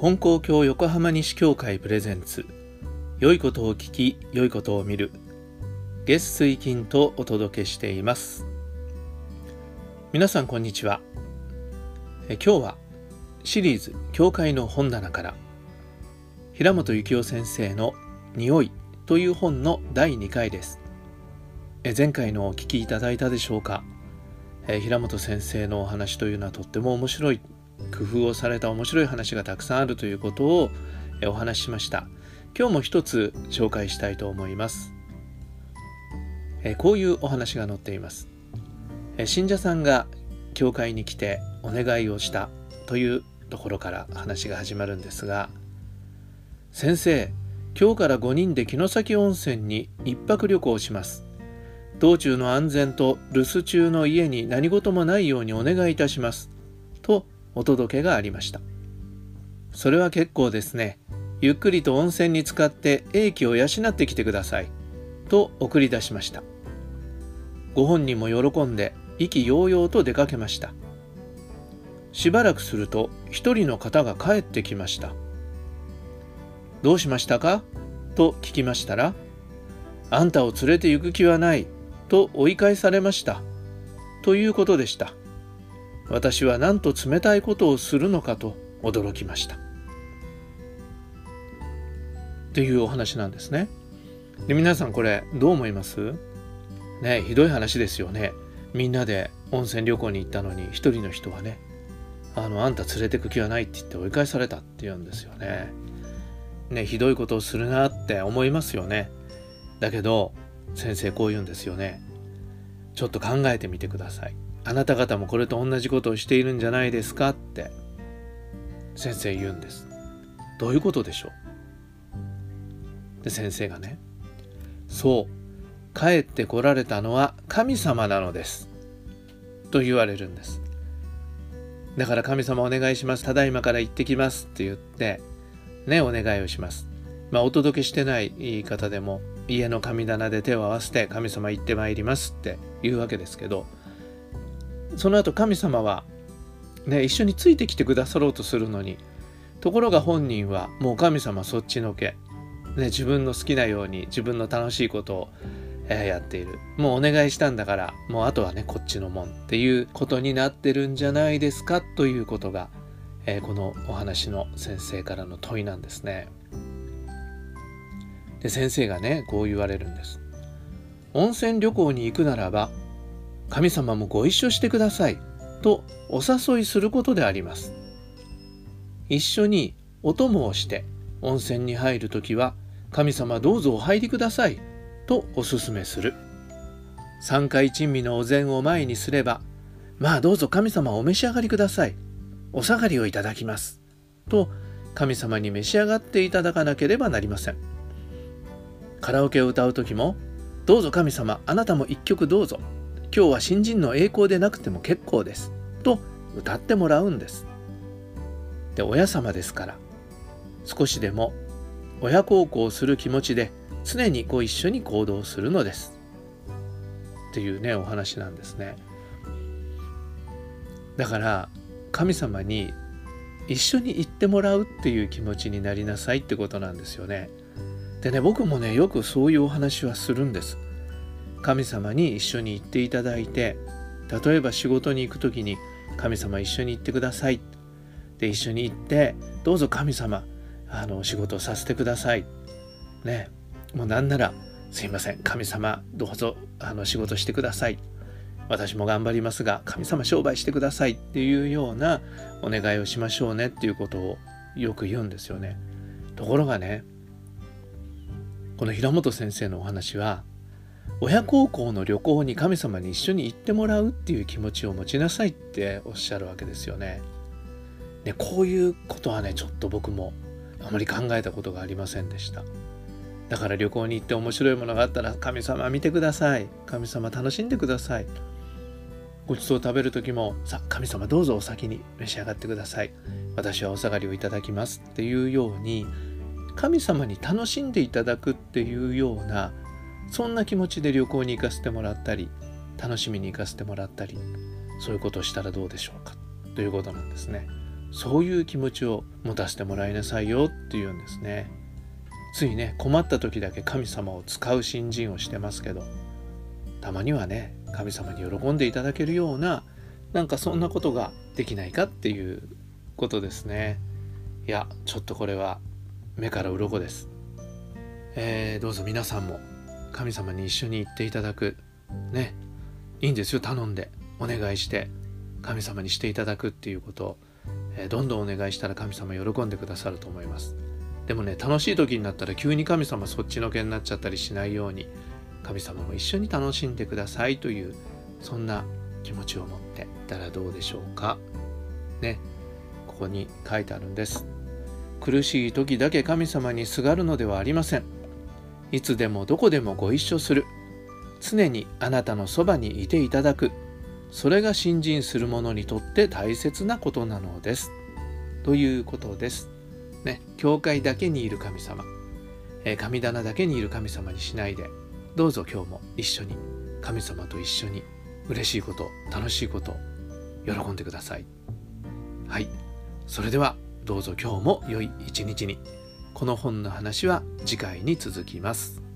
金光教横浜西教会プレゼンツ。良いことを聞き良いことを見る。月水金とお届けしています。皆さんこんにちは。え今日はシリーズ教会の本棚から平本幸雄先生の匂いという本の第2回です。え前回のお聞きいただいたでしょうか。え平本先生のお話というのはとっても面白い工夫をされた面白い話がたくさんあるということをお話ししました。今日も一つ紹介したいと思います。こういうお話が載っています。信者さんが教会に来てお願いをしたというところから話が始まるんですが先生今日から5人で城崎温泉に一泊旅行します。道中の安全と留守中の家に何事もないようにお願いいたします。とお届けがありました。それは結構ですね。ゆっくりと温泉に浸かって英気を養ってきてください。と送り出しました。ご本人も喜んで意気揚々と出かけました。しばらくすると一人の方が帰ってきました。どうしましたか？と聞きましたらあんたを連れて行く気はない。と追い返されました。ということでした。私はなんと冷たいことをするのかと驚きました。っていうお話なんですね。で皆さんこれどう思います？ねひどい話ですよね。みんなで温泉旅行に行ったのに一人の人はねあのあんた連れてく気はないって言って追い返されたって言うんですよね。ねひどいことをするなって思いますよね。だけど先生こう言うんですよね。ちょっと考えてみてください。あなた方もこれと同じことをしているんじゃないですかって先生言うんです。どういうことでしょう？で先生がねそう帰ってこられたのは神様なのです。と言われるんです。だから神様お願いします。ただいまから行ってきますって言ってねお願いをします。まあお届けしてない言い方でも家の神棚で手を合わせて神様行ってまいりますって言うわけですけどその後神様は、ね、一緒についてきてくださろうとするのにところが本人はもう神様そっちのけ、ね、自分の好きなように自分の楽しいことを、え、やっているもうお願いしたんだからもうあとはねこっちのもんっていうことになってるんじゃないですかということが、えー、このお話の先生からの問いなんですね。で先生がねこう言われるんです。温泉旅行に行くならば神様もご一緒してくださいとお誘いすることであります。一緒にお供をして温泉に入るときは神様どうぞお入りくださいとお勧めする。三回珍味のお膳を前にすればまあどうぞ神様お召し上がりください。お下がりをいただきます。と神様に召し上がっていただかなければなりません。カラオケを歌う時もどうぞ神様あなたも一曲どうぞ今日は新人の栄光でなくても結構です。と歌ってもらうんです。で親様ですから少しでも親孝行する気持ちで常にご一緒に行動するのです。っていうねお話なんですね。だから神様に一緒に行ってもらうっていう気持ちになりなさいってことなんですよね。でね僕もねよくそういうお話はするんです。神様に一緒に行っていただいて例えば仕事に行く時に神様一緒に行ってください。で一緒に行ってどうぞ神様あの仕事をさせてください。ね。もうなんならすいません神様どうぞあの仕事してください。私も頑張りますが神様商売してください。っていうようなお願いをしましょうね。っていうことをよく言うんですよね。ところがねこの平本先生のお話は親孝行の旅行に神様に一緒に行ってもらうっていう気持ちを持ちなさいっておっしゃるわけですよね。でこういうことはねちょっと僕もあまり考えたことがありませんでした。だから旅行に行って面白いものがあったら神様見てください。神様楽しんでください。ごちそう食べる時もさあ神様どうぞお先に召し上がってください。私はお下がりをいただきますっていうように神様に楽しんでいただくっていうようなそんな気持ちで旅行に行かせてもらったり楽しみに行かせてもらったりそういうことをしたらどうでしょうか。ということなんですね。そういう気持ちを持たせてもらいなさいよっていうんですね。ついね困った時だけ神様を使う新人をしてますけどたまにはね神様に喜んでいただけるようななんかそんなことができないかっていうことですね。いやちょっとこれは目から鱗です。えー、どうぞ皆さんも神様に一緒に行っていただく。ね。いいんですよ。頼んで。お願いして。神様にしていただくっていうことを、えー、どんどんお願いしたら神様喜んでくださると思います。でもね楽しい時になったら急に神様そっちのけになっちゃったりしないように神様も一緒に楽しんでくださいというそんな気持ちを持って。たらどうでしょうか。ね。ここに書いてあるんです。苦しい時だけ神様にすがるのではありません。いつでもどこでもご一緒する。常にあなたのそばにいていただく。それが信心する者にとって大切なことなのです。ということです。ね教会だけにいる神様、え神棚だけにいる神様にしないで。どうぞ今日も一緒に神様と一緒に嬉しいこと楽しいこと喜んでください。はい。それではどうぞ今日も良い一日に。この本の話は次回に続きます。